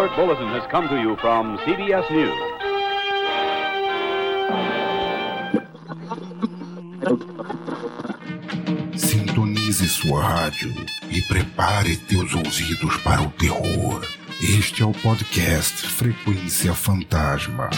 alert bulletin has come to you from CBS News. Sintonize sua rádio e prepare teus ouvidos para o terror. Este é o podcast Frequência Fantasma.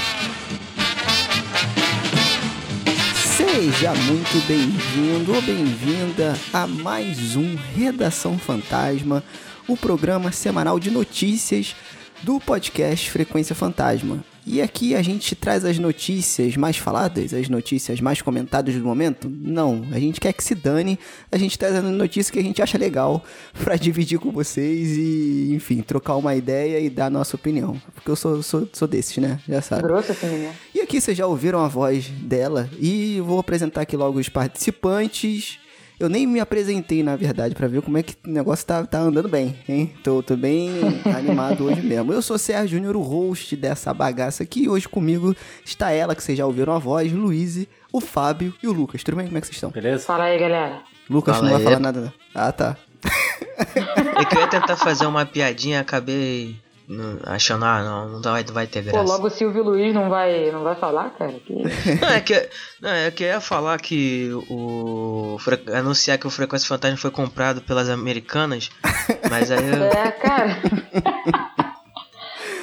Seja muito bem-vindo ou bem-vinda a mais um Redação Fantasma, o programa semanal de notícias do podcast Frequência Fantasma. E aqui a gente traz as notícias mais faladas, as notícias mais comentadas do momento? Não, a gente quer que se dane, a gente traz as notícias que a gente acha legal para dividir com vocês e, enfim, trocar uma ideia e dar a nossa opinião. Porque eu sou, sou, sou desses, né? Já sabe. Grosso assim, né? E aqui vocês já ouviram a voz dela e vou apresentar aqui logo os participantes. Eu nem me apresentei, na verdade, pra ver como é que o negócio tá, tá andando bem, hein? Tô, tô bem animado hoje mesmo. Eu sou Sérgio Júnior, o host dessa bagaça aqui. E hoje comigo está ela, que vocês já ouviram a voz, Luiz, o Fábio e o Lucas. Tudo bem? Como é que vocês estão? Beleza? Fala aí, galera. Lucas Fala não vai aí. falar nada. não. Ah, tá. É que eu ia tentar fazer uma piadinha, acabei achando, ah, não, não vai, vai ter Pô, graça. logo o Silvio Luiz não vai, não vai falar, cara? Que... Não, é que, não, é que ia falar que o. Anunciar que o Frequência Fantasma foi comprado pelas americanas, mas aí eu. É, cara.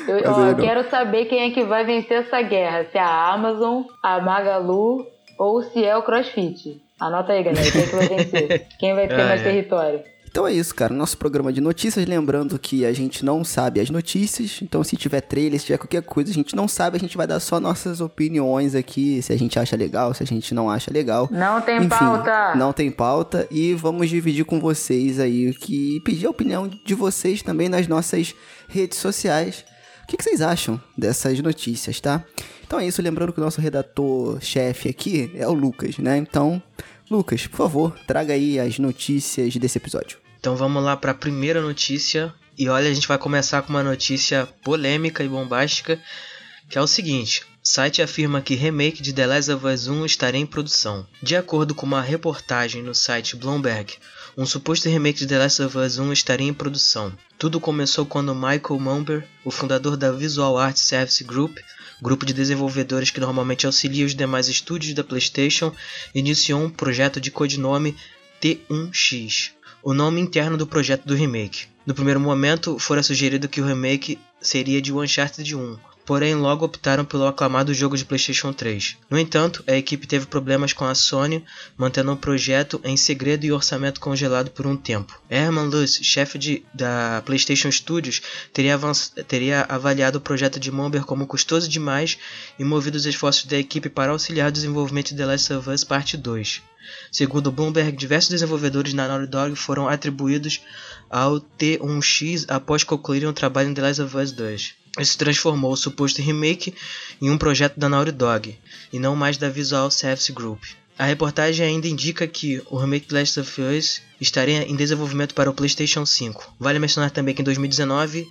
Eu, ó, eu quero saber quem é que vai vencer essa guerra. Se é a Amazon, a Magalu ou se é o CrossFit. Anota aí, galera. Quem é que vai vencer? Quem vai ter Ah, mais é. território? Então é isso, cara. Nosso programa de notícias. Lembrando que a gente não sabe as notícias. Então, se tiver trailer, se tiver qualquer coisa, a gente não sabe. A gente vai dar só nossas opiniões aqui. Se a gente acha legal, se a gente não acha legal. Não tem Enfim, pauta. Não tem pauta. E vamos dividir com vocês aí. Que pedir a opinião de vocês também nas nossas redes sociais. O que, que vocês acham dessas notícias, tá? Então é isso. Lembrando que o nosso redator-chefe aqui é o Lucas, né? Então, Lucas, por favor, traga aí as notícias desse episódio. Então vamos lá para a primeira notícia. E olha, a gente vai começar com uma notícia polêmica e bombástica, que é o seguinte: site afirma que remake de The Last of Us 1 estaria em produção. De acordo com uma reportagem no site Bloomberg, um suposto remake de The Last of Us 1 estaria em produção. Tudo começou quando Michael Mumber, o fundador da Visual Art Service Group, grupo de desenvolvedores que normalmente auxilia os demais estúdios da PlayStation, iniciou um projeto de codinome T1X, o nome interno do projeto do remake. No primeiro momento, fora sugerido que o remake seria de Uncharted 1, porém logo optaram pelo aclamado jogo de PlayStation 3. No entanto, a equipe teve problemas com a Sony, mantendo o projeto em segredo e orçamento congelado por um tempo. Herman Luce, chefe de- da PlayStation Studios, teria, avanç- teria avaliado o projeto de Mumber como custoso demais e movido os esforços da equipe para auxiliar o desenvolvimento de The Last of Us Parte 2. Segundo Bloomberg, diversos desenvolvedores na Naughty Dog foram atribuídos ao T1X após concluírem o trabalho em The Last of Us 2. Isso transformou o suposto remake em um projeto da Naughty Dog, e não mais da Visual Service Group. A reportagem ainda indica que o remake The Last of Us estaria em desenvolvimento para o PlayStation 5. Vale mencionar também que em 2019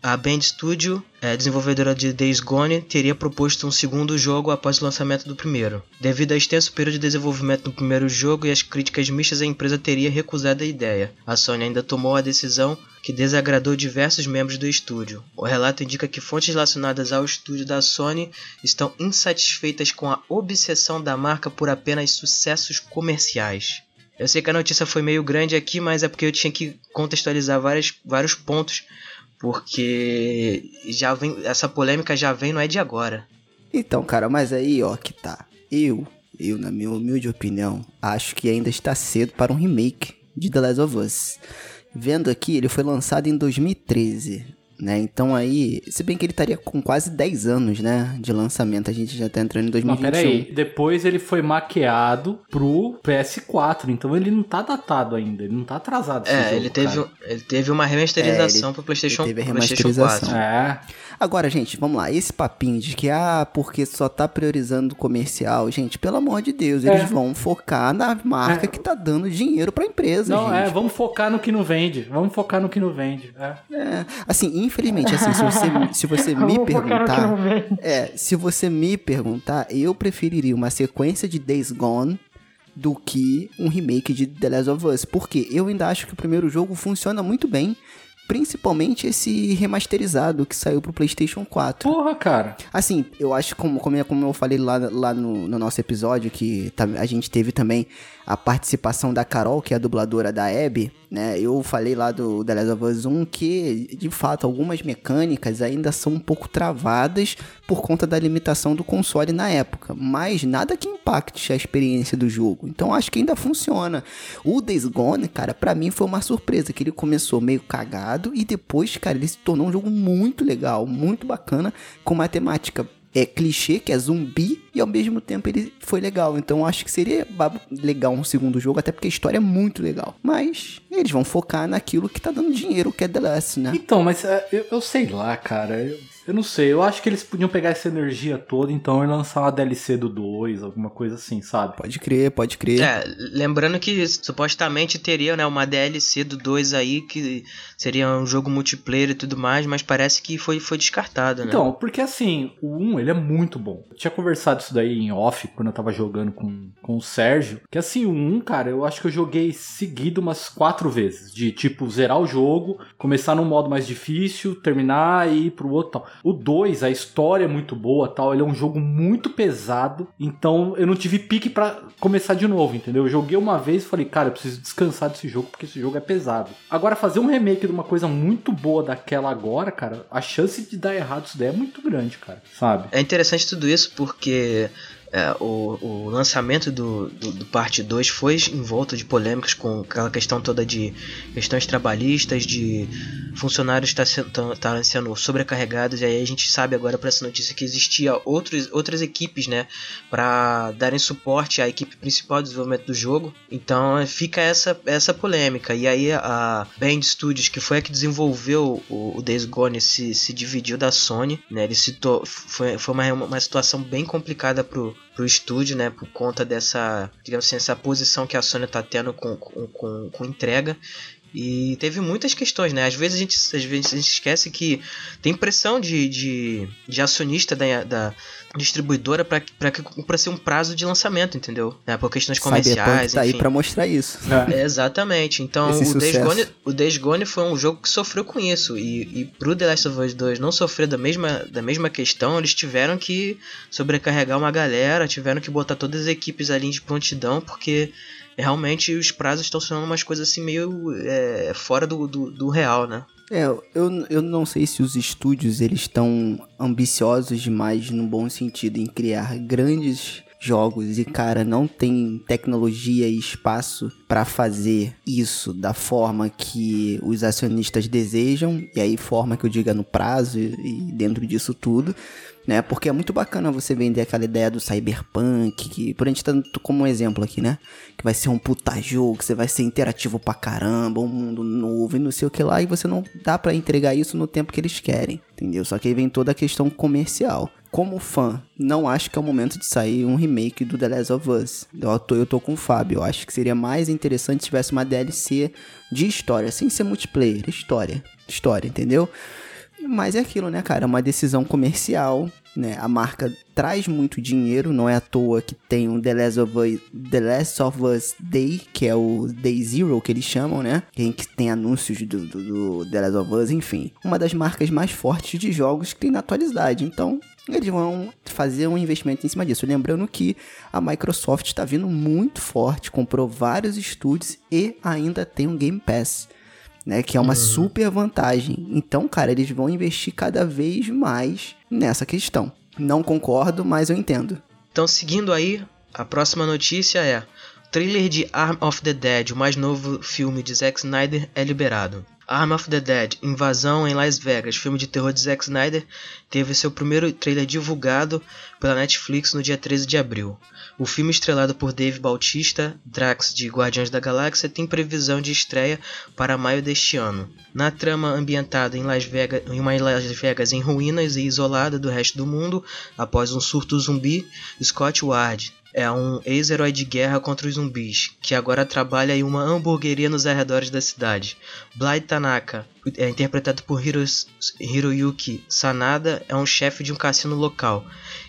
a Band Studio, eh, desenvolvedora de Days Gone, teria proposto um segundo jogo após o lançamento do primeiro. Devido ao extenso período de desenvolvimento do primeiro jogo e as críticas mistas, a empresa teria recusado a ideia. A Sony ainda tomou a decisão que desagradou diversos membros do estúdio. O relato indica que fontes relacionadas ao estúdio da Sony estão insatisfeitas com a obsessão da marca por apenas sucessos comerciais. Eu sei que a notícia foi meio grande aqui, mas é porque eu tinha que contextualizar várias, vários pontos porque já vem essa polêmica já vem não é de agora. Então, cara, mas aí, ó, que tá. Eu, eu, na minha humilde opinião, acho que ainda está cedo para um remake de The Last of Us. Vendo aqui, ele foi lançado em 2013, né? Então aí, se bem que ele estaria com quase 10 anos, né, de lançamento, a gente já tá entrando em Mas 2021. peraí, depois ele foi maquiado pro PS4, então ele não tá datado ainda, ele não tá atrasado. É, jogo, ele teve, cara. ele teve uma remasterização É, ele- pro PlayStation, ele teve a remasterização. 4. É, Agora, gente, vamos lá. Esse papinho de que, ah, porque só tá priorizando o comercial, gente, pelo amor de Deus, eles É. vão focar na marca É. que tá dando dinheiro pra empresa, não, gente. é, vamos focar no que não vende, vamos focar no que não vende. É. É, assim, infelizmente, assim, se você, se você me perguntar. É, se você me perguntar, eu preferiria uma sequência de Days Gone do que um remake de The Last of Us. Porque eu ainda acho que o primeiro jogo funciona muito bem. principalmente esse remasterizado que saiu pro PlayStation 4. Porra, cara. Assim, eu acho como, como, como eu falei lá, lá no, no nosso episódio, que tá- a gente teve também a participação da Carol, que é a dubladora da Abby, né? Eu falei lá do The Last of Us 1 que, de fato, algumas mecânicas ainda são um pouco travadas por conta da limitação do console na época, mas nada que impacte a experiência do jogo. Então acho que ainda funciona. O Days Gone, cara, pra mim foi uma surpresa, que ele começou meio cagado e depois, cara, ele se tornou um jogo muito legal, muito bacana, com uma temática é clichê, que é zumbi, e ao mesmo tempo ele foi legal. Então acho que seria legal um segundo jogo, até porque a história é muito legal. Mas eles vão focar naquilo que tá dando dinheiro, que é The Last, né? Então, mas é, eu, eu sei lá, cara. Eu, eu não sei. Eu acho que eles podiam pegar essa energia toda, então, e lançar uma DLC do 2, alguma coisa assim, sabe? Pode crer, pode crer. É, lembrando que supostamente teria né, uma DLC do 2 aí, que seria um jogo multiplayer e tudo mais, mas parece que foi, foi descartado, né? Então, porque assim, o 1 ele é muito bom. Eu tinha conversado isso daí em off quando eu tava jogando com, com o Sérgio. Que assim, o 1, cara, eu acho que eu joguei seguido umas quatro vezes. De tipo, zerar o jogo, começar num modo mais difícil, terminar e ir pro outro tal. O 2, a história é muito boa tal. Ele é um jogo muito pesado. Então eu não tive pique pra começar de novo, entendeu? Eu joguei uma vez e falei, cara, eu preciso descansar desse jogo porque esse jogo é pesado. Agora, fazer um remake de uma coisa muito boa daquela agora, cara, a chance de dar errado isso daí é muito grande, cara, sabe? É interessante tudo isso porque é, o, o lançamento do, do, do parte 2 foi envolto de polêmicas com aquela questão toda de questões trabalhistas, de funcionários tá estarem sendo sobrecarregados, e aí a gente sabe agora por essa notícia que existia outros, outras equipes, né, para darem suporte à equipe principal de desenvolvimento do jogo. Então fica essa, essa polêmica. E aí a Band Studios, que foi a que desenvolveu o, o Days Gone, se, se dividiu da Sony, né? Ele to- foi, foi uma, uma situação bem complicada pro, pro estúdio, né? Por conta dessa, digamos assim, essa posição que a Sony tá tendo com, com, com, com entrega. E teve muitas questões, né? Às vezes a gente, às vezes a gente esquece que tem pressão de, de, de acionista da, da distribuidora para ser um prazo de lançamento, entendeu? Né? Por questões Cyberpunk comerciais, tá aí enfim. pra mostrar isso. É, exatamente. Então Esse o Days. Gone, o Days Gone foi um jogo que sofreu com isso. E, e pro The Last of Us 2 não sofrer da mesma, da mesma questão, eles tiveram que sobrecarregar uma galera, tiveram que botar todas as equipes ali de prontidão, porque realmente os prazos estão sendo umas coisas assim meio é, fora do, do, do real, né? É, eu, eu não sei se os estúdios eles estão ambiciosos demais no bom sentido em criar grandes jogos e cara não tem tecnologia e espaço pra fazer isso da forma que os acionistas desejam e aí forma que eu diga no prazo e, e dentro disso tudo né? Porque é muito bacana você vender aquela ideia do cyberpunk, que por a gente tá como um exemplo aqui, né? Que vai ser um puta jogo, que você vai ser interativo pra caramba, um mundo novo e não sei o que lá, e você não dá pra entregar isso no tempo que eles querem, entendeu? Só que aí vem toda a questão comercial. Como fã, não acho que é o momento de sair um remake do The Last of Us. Eu tô, eu tô com o Fábio. Eu acho que seria mais interessante se tivesse uma DLC de história, sem ser multiplayer. História. História, entendeu? Mas é aquilo, né, cara? É uma decisão comercial, né? A marca traz muito dinheiro, não é à toa que tem o The Last of Us, The Last of Us Day, que é o Day Zero que eles chamam, né? Em que tem anúncios do, do, do The Last of Us, enfim. Uma das marcas mais fortes de jogos que tem na atualidade. Então, eles vão fazer um investimento em cima disso. Lembrando que a Microsoft está vindo muito forte, comprou vários estúdios e ainda tem um Game Pass né? Que é uma super vantagem. Então, cara, eles vão investir cada vez mais nessa questão. Não concordo, mas eu entendo. Então, seguindo aí, a próxima notícia é: o trailer de Arm of the Dead, o mais novo filme de Zack Snyder, é liberado. Arm of the Dead, Invasão em Las Vegas, filme de terror de Zack Snyder, teve seu primeiro trailer divulgado pela Netflix no dia 13 de abril. O filme estrelado por Dave Bautista, Drax de Guardiões da Galáxia, tem previsão de estreia para maio deste ano. Na trama ambientada em Las Vegas, em uma Las Vegas em ruínas e isolada do resto do mundo, após um surto zumbi, Scott Ward, é um ex-herói de guerra contra os zumbis, que agora trabalha em uma hamburgueria nos arredores da cidade. Bly Tanaka, é interpretado por Hiros, Hiroyuki Sanada, é um chefe de um cassino local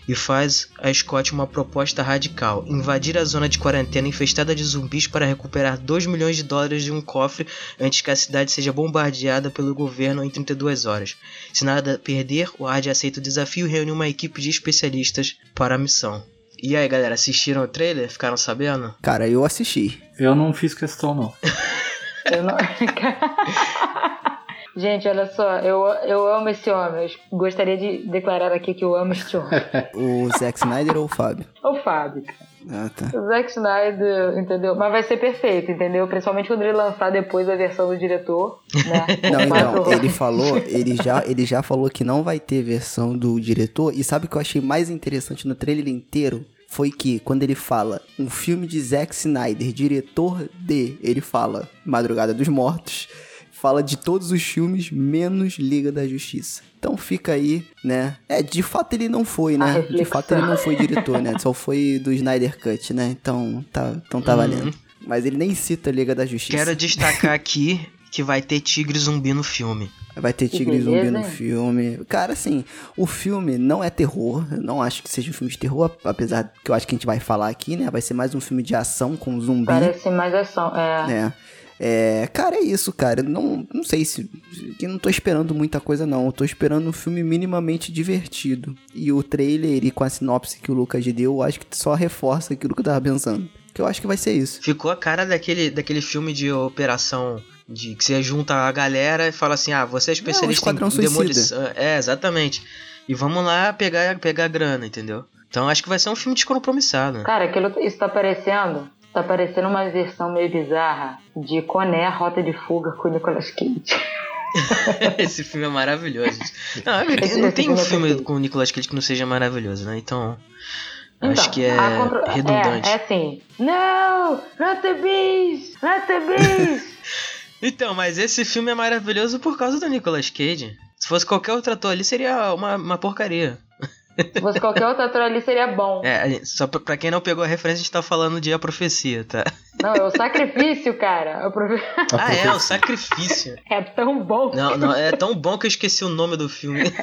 e faz a Scott uma proposta radical: invadir a zona de quarentena infestada de zumbis para recuperar 2 milhões de dólares de um cofre antes que a cidade seja bombardeada pelo governo em 32 horas. Se nada perder, o Hard aceita o desafio e reúne uma equipe de especialistas para a missão. E aí, galera, assistiram o trailer? Ficaram sabendo? Cara, eu assisti. Eu não fiz questão, não. Eu não... Gente, olha só, eu, eu amo esse homem. Eu gostaria de declarar aqui que eu amo este homem. O Zack Snyder ou o Fábio? o Fábio, cara. Ah, tá. Zack Snyder, entendeu? Mas vai ser perfeito, entendeu? Principalmente quando ele lançar depois a versão do diretor, né? Não, então, horas. ele falou, ele já, ele já falou que não vai ter versão do diretor. E sabe o que eu achei mais interessante no trailer inteiro? Foi que quando ele fala um filme de Zack Snyder, diretor de, ele fala Madrugada dos Mortos, fala de todos os filmes menos Liga da Justiça. Então fica aí, né? É, de fato ele não foi, né? De fato ele não foi diretor, né? Só foi do Snyder Cut, né? Então tá, então tá Uhum. valendo. Mas ele nem cita Liga da Justiça. Quero destacar aqui que vai ter tigre zumbi no filme. Vai ter tigre zumbi beleza, no hein? filme. Cara, assim, o filme não é terror. Eu não acho que seja um filme de terror, apesar que eu acho que a gente vai falar aqui, né? Vai ser mais um filme de ação com zumbi. Parece mais ação. É. né? É, cara, é isso, cara. Não, não sei se. que não tô esperando muita coisa, não. Eu tô esperando um filme minimamente divertido. E o trailer e com a sinopse que o Lucas deu, eu acho que só reforça aquilo que eu tava pensando. Que eu acho que vai ser isso. Ficou a cara daquele, daquele filme de operação de que você junta a galera e fala assim: ah, você é especialista Esquadrão em demolição. É, exatamente. E vamos lá pegar, pegar a grana, entendeu? Então acho que vai ser um filme descompromissado. Cara, aquilo, isso tá parecendo. Tá parecendo uma versão meio bizarra de Coné, Rota de Fuga com o Nicolas Cage. Esse filme é maravilhoso. Não, é- Esse- não esse tem um filme é com o Nicolas Cage que não seja maravilhoso, né? Então. Então, acho que é a contra- redundante. É, é assim. No! Not the beast! Not the beast! Então, mas esse filme é maravilhoso por causa do Nicolas Cage. Se fosse qualquer outro ator ali, seria uma, uma porcaria. Se fosse qualquer outro ator ali, seria bom. É, a só pra, pra quem não pegou a referência, a gente tá falando de A Profecia, tá? Não, é o sacrifício, cara. Eu prove- Ah, é, o Sacrifício. É tão bom. Não, não, é tão bom que eu esqueci o nome do filme.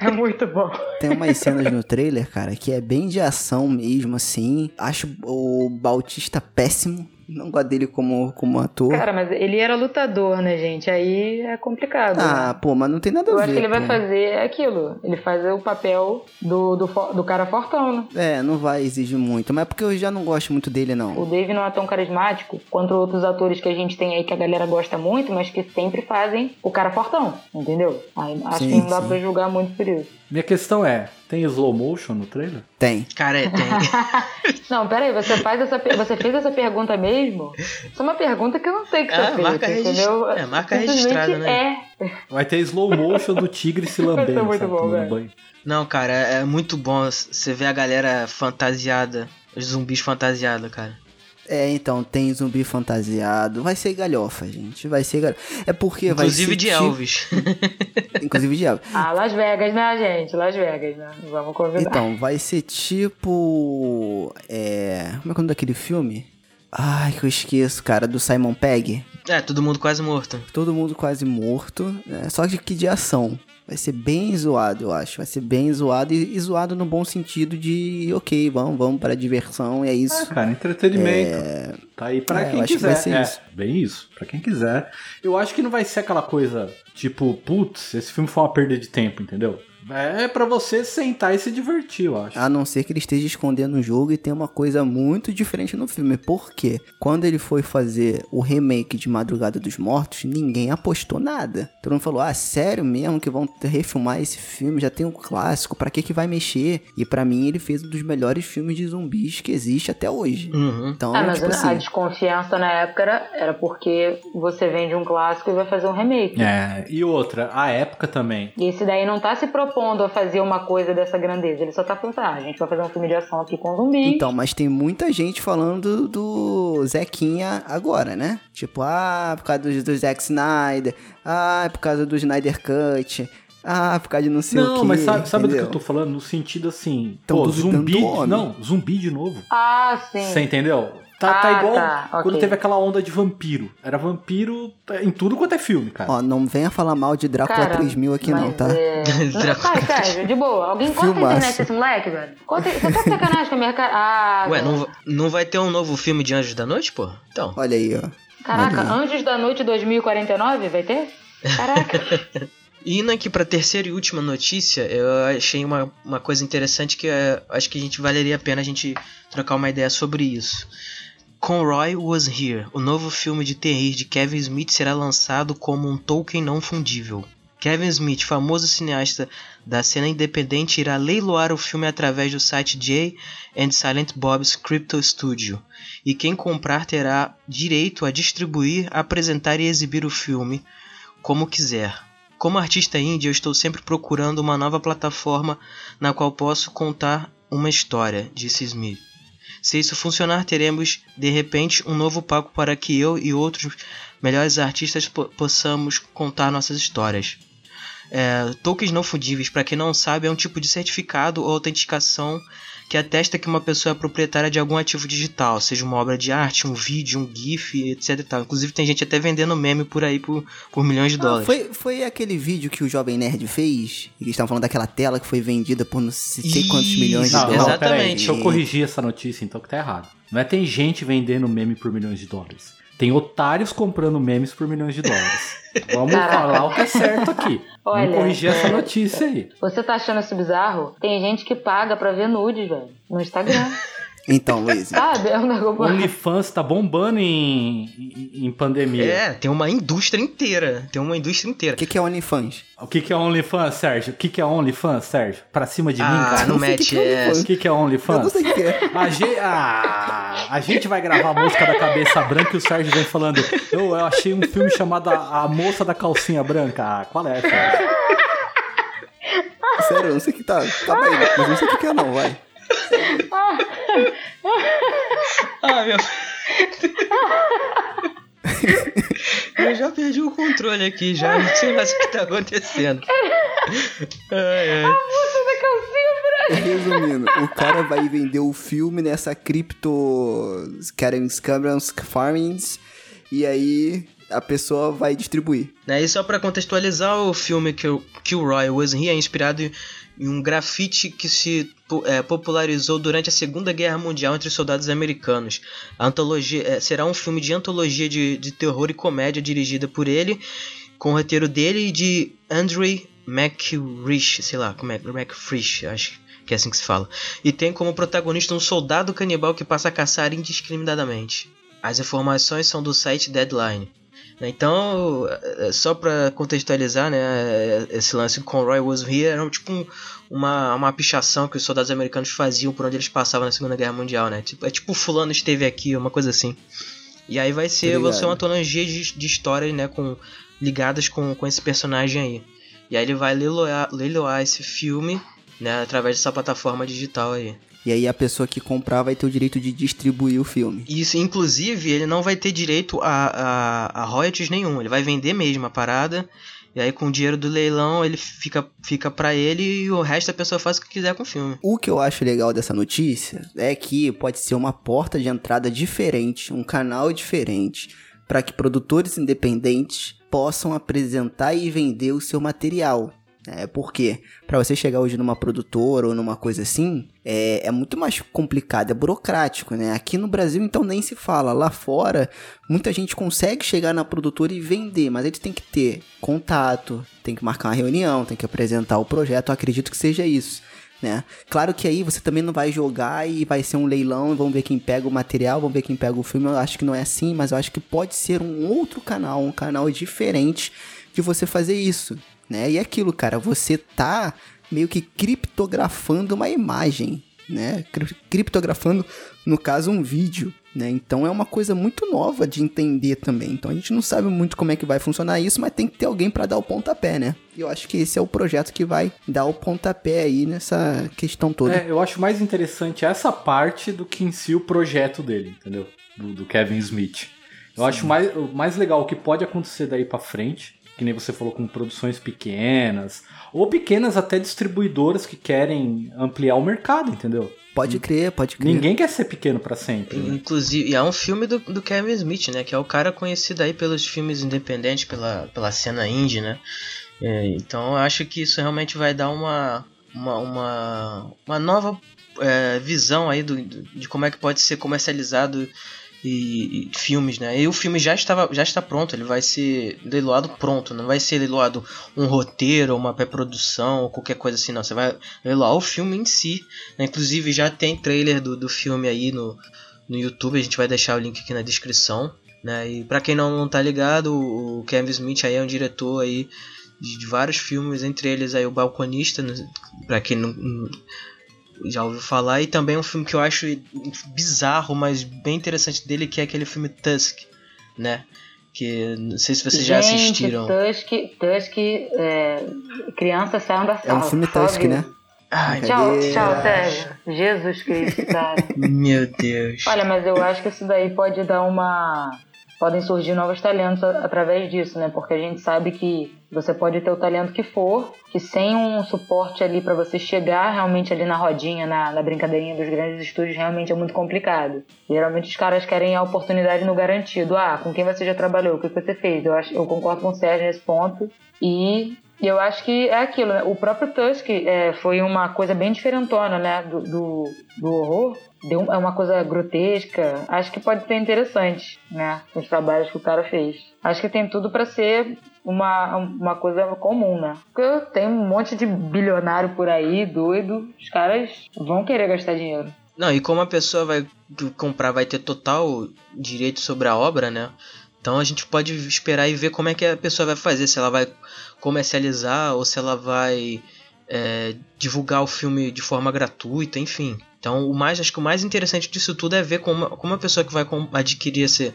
É muito bom. Tem umas cenas no trailer, cara, que é bem de ação mesmo, assim. Acho o Bautista péssimo. Não gosto dele como, como ator. Cara, mas ele era lutador, né, gente? Aí é complicado. ah, né? pô, mas não tem nada a Eu ver. acho que ele vai pô. fazer aquilo. Ele faz o papel do, do, do cara fortão, né? É, não vai exigir muito. Mas é porque eu já não gosto muito dele, não. O Dave não é tão carismático quanto outros atores que a gente tem aí que a galera gosta muito, mas que sempre fazem o cara fortão, entendeu? Aí, acho Sim, que não dá sim. pra julgar muito por isso. Minha questão é, tem slow motion no trailer? Tem. Cara, é, tem. Não, peraí, você, faz essa, você fez essa pergunta mesmo? Isso é uma pergunta que eu não sei que Ah, você fez, marca regis- entendeu? é, marca registrada, né? É. Vai ter slow motion do tigre se lambendo, é muito sabe, bom, velho. banho. Não, cara, é muito bom você ver a galera fantasiada. Os zumbis fantasiados, cara. É, então, tem zumbi fantasiado. Vai ser galhofa, gente. Vai ser galhofa. É porque vai Inclusive ser. de tipo- Elvis. Inclusive de Elvis. Ah, Las Vegas, né, gente? Las Vegas, né? Vamos convidar. Então, vai ser tipo. É. Como é que é o nome daquele filme? Ai, que eu esqueço, cara, do Simon Pegg. é, todo mundo quase morto. Todo mundo quase morto, né? Só que de ação. Vai ser bem zoado, eu acho. Vai ser bem zoado e, e zoado no bom sentido de, ok, vamos, vamos para diversão, é Ah, isso. cara, entretenimento. Tá aí pra É, quem acho que quiser. vai ser é, isso. bem isso, pra quem quiser. Eu acho que não vai ser aquela coisa, tipo, putz, esse filme foi uma perda de tempo, entendeu? É pra você sentar e se divertir, eu acho. A não ser que ele esteja escondendo o jogo e tenha uma coisa muito diferente no filme. Por quê? Quando ele foi fazer o remake de Madrugada dos Mortos, ninguém apostou nada. Todo mundo falou: ah, sério mesmo que vão refilmar esse filme? Já tem um clássico, pra que que vai mexer? E pra mim ele fez um dos melhores filmes de zumbis que existe até hoje. Uhum. Então, Ah, mas tipo a assim. desconfiança na época era, era porque você vende um clássico e vai fazer um remake. É, e outra, a época também. E esse daí não tá se propondo a fazer uma coisa dessa grandeza. Ele só tá falando, ah, a gente vai fazer um filme de ação aqui com zumbi. Então, mas tem muita gente falando do Zequinha agora, né? Tipo, ah, por causa do, do Zack Snyder, ah, por causa do Snyder Cut. Ah, por causa de não sei o Não, quê, mas sabe, sabe do que eu tô falando? No sentido assim, Tão pô, zumbi. Não, zumbi de novo. Ah, sim. Você entendeu? Tá, tá Ah, igual tá, quando ok. teve aquela onda de vampiro. Era vampiro em tudo quanto é filme, cara. Ó, não venha falar mal de Drácula Cara, 3000 aqui não, tá? É... Não, Drácula. Sai, Sérgio, de boa. Alguém conta a Filmaço. internet desse moleque, velho. Conta... Você tá de sacanagem com a minha cara. Ah, Ué, não, não vai ter um novo filme de Anjos da Noite, pô? Então. Olha aí, ó. Caraca, Olha aí. Anjos da Noite 2049 vai ter? Caraca. Indo aqui pra terceira e última notícia, eu achei uma, uma coisa interessante que eh, acho que a gente valeria a pena a gente trocar uma ideia sobre isso. Conroy Was Here, o novo filme de terror de Kevin Smith será lançado como um token não fundível. Kevin Smith, famoso cineasta da cena independente, irá leiloar o filme através do site Jay and Silent Bob's Crypto Studio, e quem comprar terá direito a distribuir, apresentar e exibir o filme como quiser. Como artista indie, eu estou sempre procurando uma nova plataforma na qual posso contar uma história, disse Smith. Se isso funcionar, teremos de repente um novo palco para que eu e outros melhores artistas po- possamos contar nossas histórias. É, tokens não fundíveis, para quem não sabe, é um tipo de certificado ou autenticação que atesta que uma pessoa é proprietária de algum ativo digital, seja uma obra de arte, um vídeo, um GIF, etc. e tal. Inclusive tem gente até vendendo meme por aí por, por milhões de Ah, dólares. foi, foi aquele vídeo que o Jovem Nerd fez? E eles estavam falando daquela tela que foi vendida por não sei quantos Isso, milhões de Não, dólares. Exatamente. deixa eu corrigir essa notícia então que tá errado. Não é tem gente vendendo meme por milhões de dólares. Tem otários comprando memes por milhões de dólares. Vamos Caraca. falar o que é certo aqui. Olha, Vamos corrigir essa é- notícia aí. Você tá achando isso bizarro? Tem gente que paga pra ver nudes, velho. No Instagram. Então, Luiz, Sabe? É um negócio. OnlyFans tá bombando em, em, em pandemia. É, tem uma indústria inteira. Tem uma indústria inteira. o que, que é OnlyFans? O que, que é OnlyFans, Sérgio? O que, que é OnlyFans, Sérgio? Pra cima de mim, Ah, cara? não sei o que mete que é essa. O que, que é Eu não OnlyFans? sei o que é. A gente, ah, a gente vai gravar a música da cabeça branca e o Sérgio vem falando. Eu, eu achei um filme chamado A Moça da Calcinha Branca. Ah, qual é, Sérgio? Sério, eu não sei o que tá. Calma aí, mas não sei o que que é não, vai. Ah, meu. Eu já perdi o controle aqui, já não sei mais o que tá acontecendo. Ai, ai. Resumindo, o cara vai vender o filme nessa cripto Karen Scams Farmings e aí a pessoa vai distribuir. Né, E só pra contextualizar, o filme que o Kilroy Was Here é inspirado em um grafite que se é, popularizou durante a Segunda Guerra Mundial entre os soldados americanos. A antologia é, será um filme de antologia de, de terror e comédia dirigida por ele, com o roteiro dele e de Andre McRish, sei lá, como é, McFrish, acho que é assim que se fala. E tem como protagonista um soldado canibal que passa a caçar indiscriminadamente. As informações são do site Deadline. Né, Então, é, só pra contextualizar, né, é, esse lance com Roy Was Here era tipo um- uma, uma pichação que os soldados americanos faziam por onde eles passavam na Segunda Guerra Mundial, né? Tipo, é tipo fulano esteve aqui, uma coisa assim. E aí vai ser, Tô vai ser uma antologia de, de histórias, né, com, ligadas com, com esse personagem aí. E aí ele vai leiloar, leiloar esse filme, né, através dessa plataforma digital aí. E aí a pessoa que comprar vai ter o direito de distribuir o filme. Isso, inclusive, ele não vai ter direito a, a, a royalties nenhum. Ele vai vender mesmo a parada. E aí, com o dinheiro do leilão, ele fica, fica pra ele e o resto a pessoa faz o que quiser com o filme. O que eu acho legal dessa notícia é que pode ser uma porta de entrada diferente, um canal diferente, para que produtores independentes possam apresentar e vender o seu material. É porque para você chegar hoje numa produtora ou numa coisa assim, é, é muito mais complicado, é burocrático, né? Aqui no Brasil então nem se fala. Lá fora, muita gente consegue chegar na produtora e vender, mas eles têm que ter contato, tem que marcar uma reunião, tem que apresentar o projeto. Eu acredito que seja isso né? Claro que aí você também não vai jogar e vai ser um leilão e vamos ver quem pega o material, vamos ver quem pega o filme. Eu acho que não é assim, mas eu acho que pode ser um outro canal, um canal diferente de você fazer isso, né? E aquilo, cara, você tá meio que criptografando uma imagem, né? Cri- Criptografando, no caso, um vídeo, né? Então é uma coisa muito nova de entender também. Então a gente não sabe muito como é que vai funcionar isso, mas tem que ter alguém para dar o pontapé, né? E eu acho que esse é o projeto que vai dar o pontapé aí nessa questão toda. É, eu acho mais interessante essa parte do que em si o projeto dele, entendeu? Do, do Kevin Smith. Eu acho mais, o mais legal o que pode acontecer daí pra frente, que nem você falou, com produções pequenas, ou pequenas até distribuidoras que querem ampliar o mercado, entendeu? Pode crer, pode crer. Ninguém quer ser pequeno pra sempre. né? Inclusive, e é um filme do, do Kevin Smith, né? Que é o cara conhecido aí pelos filmes independentes, pela, pela cena indie, né? É, então eu acho que isso realmente vai dar uma, uma, uma, uma nova é, visão aí do, do- de como é que pode ser comercializado e, e filmes, né? E o filme já, estava, já está pronto, ele vai ser leiloado pronto, não vai ser leiloado um roteiro, uma pré-produção ou qualquer coisa assim, não. Você vai leiloar o filme em si. né? Inclusive já tem trailer do, do filme aí no, no YouTube, a gente vai deixar o link aqui na descrição. Né? E pra quem não, não tá ligado, o Kevin Smith aí é um diretor aí de, de vários filmes, entre eles aí o Balconista, né? pra quem não, não- já ouviu falar, e também um filme que eu acho bizarro, mas bem interessante dele, que é aquele filme Tusk, né? Que não sei se vocês já Gente, assistiram. Tusk, Tusk, é, criança saindo da É sala. um filme Tusk, né? Ai, Tchau, tchau, Sérgio. Jesus Cristo, cara. meu Deus. Olha, mas eu acho que isso daí pode dar uma. Podem surgir novos talentos através disso, né? Porque a gente sabe que você pode ter o talento que for, que sem um suporte ali pra você chegar realmente ali na rodinha, na, na brincadeirinha dos grandes estúdios, realmente é muito complicado. Geralmente os caras querem a oportunidade no garantido. Ah, com quem você já trabalhou? O que você fez? Eu, acho, eu concordo com o Sérgio nesse ponto. E eu acho que é aquilo, né? O próprio Tusk é, foi uma coisa bem diferentona, né? Do, do, do horror. Deu, é uma coisa grotesca. Acho que pode ser interessante, né? Os trabalhos que o cara fez. Acho que tem tudo pra ser uma, uma coisa comum, né? Porque tem um monte de bilionário por aí, doido. Os caras vão querer gastar dinheiro. Não, e como a pessoa vai comprar, vai ter total direito sobre a obra, né? Então a gente pode esperar e ver como é que a pessoa vai fazer, se ela vai comercializar ou se ela vai é, divulgar o filme de forma gratuita, enfim. Então o mais, acho que o mais interessante disso tudo é ver como, como a pessoa que vai adquirir esse,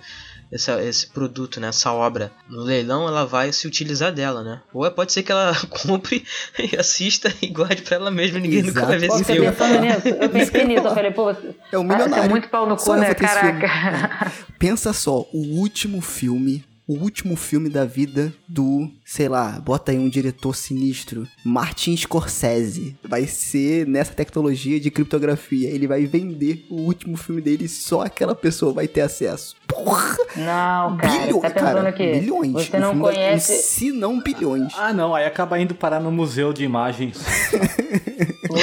essa- esse produto, né, essa obra no leilão, ela vai se utilizar dela, né? Ou é- pode ser que ela compre e assista e guarde pra ela mesma, ninguém nunca vai ver Exato. esse filme. Eu pensei nisso. Eu falei, pô, É um ah, você é milionário. muito pau no cu, eu né? Caraca. Pensa só, o último filme, o último filme da vida do, sei lá, bota aí um diretor sinistro, Martin Scorsese. Vai ser nessa tecnologia de criptografia. Ele vai vender o último filme dele e só aquela pessoa vai ter acesso. Porra! Não, cara, bilhões, tá pensando cara, bilhões. Você O não filme vai- conhece, Se não bilhões. Ah, não, aí acaba indo parar no museu de imagens.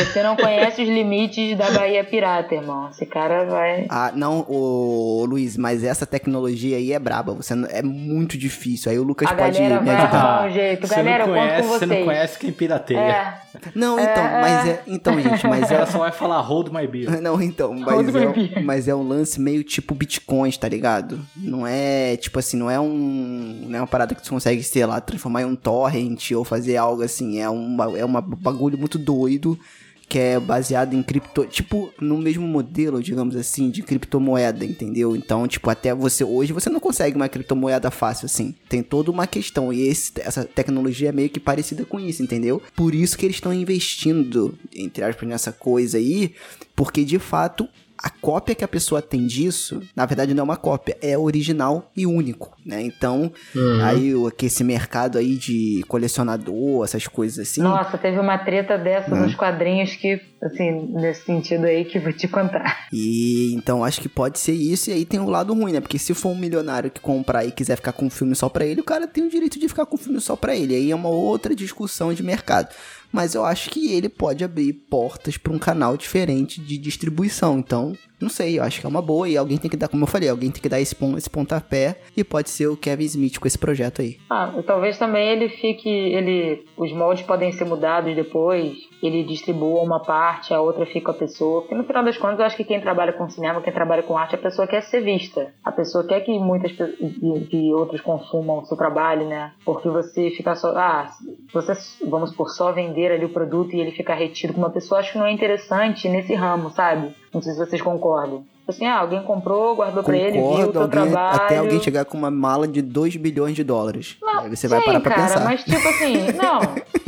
você não conhece os limites da Bahia Pirata, irmão. Esse cara vai. Ah, não, ô, Luiz, mas essa tecnologia aí é braba. Você não- é muito difícil. Aí o Lucas A pode galera me ajudar. um jeito. você Galera, eu não conto com conhece, você não conhece quem pirateia. É, Não, então, É, mas é. é. Então, gente, mas Ela é. só vai falar hold my beer. Não, então, mas my é, beer. mas é um lance meio tipo bitcoins, tá ligado? Não é, tipo assim, não é um. Não é uma parada que você consegue, sei lá, transformar em um torrent ou fazer algo assim. É um é uma bagulho muito doido que é baseado em cripto. Tipo, no mesmo modelo, digamos assim, de criptomoeda, entendeu? Então, tipo, até você. Hoje você não consegue uma criptomoeda fácil assim. Tem toda uma questão. E esse, essa tecnologia é meio que parecida com isso, entendeu? Por isso que eles estão investindo, entre aspas, nessa coisa aí. Porque de fato a cópia que a pessoa tem disso, na verdade não é uma cópia, é original e único, né? Então, Uhum. aí o- que esse mercado aí de colecionador, essas coisas assim. Nossa, teve uma treta dessa Hum. nos quadrinhos que, assim, nesse sentido aí que eu vou te contar. E então acho que pode ser isso, e aí tem o lado ruim, né? Porque se for um milionário que comprar e quiser ficar com um filme só pra ele, o cara tem o direito de ficar com um filme só pra ele. Aí é uma outra discussão de mercado. Mas eu acho que ele pode abrir portas pra um canal diferente de distribuição. Então, não sei, eu acho que é uma boa. E alguém tem que dar, como eu falei, alguém tem que dar esse, pon- esse pontapé. E pode ser o Kevin Smith com esse projeto aí. Ah, talvez também ele fique. ele Os moldes podem ser mudados depois. Ele distribua uma parte, a outra fica a pessoa. Porque no final das contas, eu acho que quem trabalha com cinema, quem trabalha com arte, a pessoa quer ser vista. A pessoa quer que muitas que outros consumam o seu trabalho, né? Porque você ficar só. Ah, você, vamos por só vender ali o produto e ele ficar retido com uma pessoa, acho que não é interessante nesse ramo, sabe? Não sei se vocês concordam. Assim, ah, alguém comprou, guardou pra ele, viu o Concordo, alguém, trabalho. até alguém chegar com uma mala de 2 bilhões de dólares. aí você vai Sim, parar pra cara, pensar. mas tipo assim, não.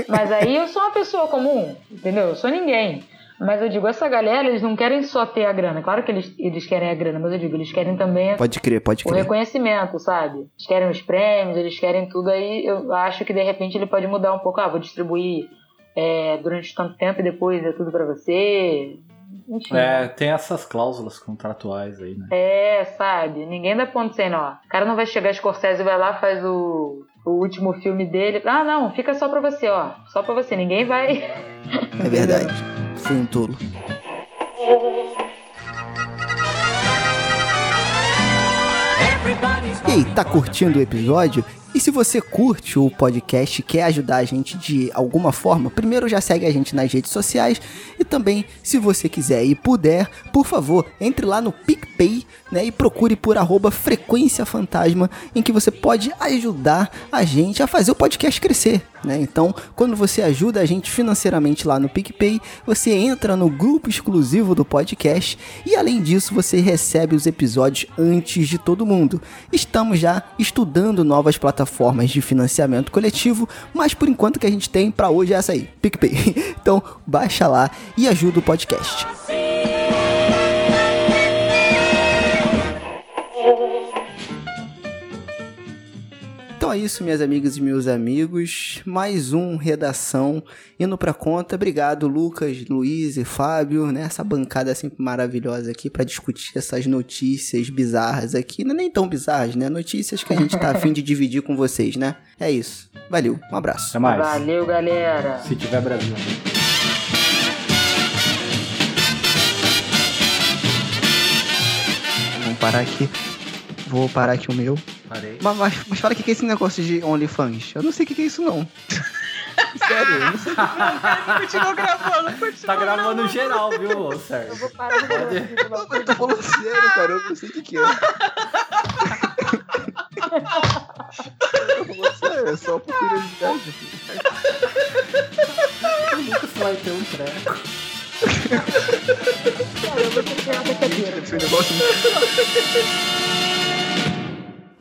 Mas aí eu sou uma pessoa comum, entendeu? Eu sou ninguém. Mas eu digo, essa galera, eles não querem só ter a grana. Claro que eles, eles querem a grana, mas eu digo, eles querem também Pode crer, pode o crer. reconhecimento, sabe? Eles querem os prêmios, eles querem tudo aí. Eu acho que de repente ele pode mudar um pouco. Ah, vou distribuir é, durante tanto tempo e depois é tudo pra você. Enfim. É, tem essas cláusulas contratuais aí, né? É, sabe? Ninguém dá ponto sem nó. O cara não vai chegar Scorsese e vai lá faz o, o último filme dele. Ah, não, fica só pra você, ó. Só pra você. Ninguém vai. É verdade. Fui um tolo. E aí, tá curtindo o episódio? E se você curte o podcast e quer ajudar a gente de alguma forma, primeiro já segue a gente nas redes sociais e também, se você quiser e puder, por favor, entre lá no PicPay né, e procure por arroba Frequência Fantasma, em que você pode ajudar a gente a fazer o podcast crescer. Né? Então, quando você ajuda a gente financeiramente lá no PicPay, você entra no grupo exclusivo do podcast e, além disso, você recebe os episódios antes de todo mundo. Estamos já estudando novas plataformas de financiamento coletivo, mas por enquanto que a gente tem para hoje é essa aí, PicPay. Então, baixa lá e ajuda o podcast. Então é isso, minhas amigas e meus amigos. Mais um redação indo pra conta. Obrigado, Lucas, Luiz e Fábio, né? Essa bancada sempre maravilhosa aqui pra discutir essas notícias bizarras aqui. Não é nem tão bizarras, né? Notícias que a gente tá afim de dividir com vocês, né? É isso. Valeu, um abraço. Até mais. Valeu, galera. Se tiver Brasil. Vamos parar aqui. Vou parar aqui o meu. Parei. Mas, mas, mas fala o que que é esse negócio de OnlyFans. Eu não sei o que que é isso, não. Sério, eu não sei. Continua gravando, continua Tá gravando geral, viu, Sérgio? Eu vou parar Pode- Não, mas eu tô falando sério, cara. Eu não sei o que que é. Eu tô falando sério, é só por curiosidade. Nunca você vai ter um treco. Eu vou ter que tirar essa cadeira. Um negócio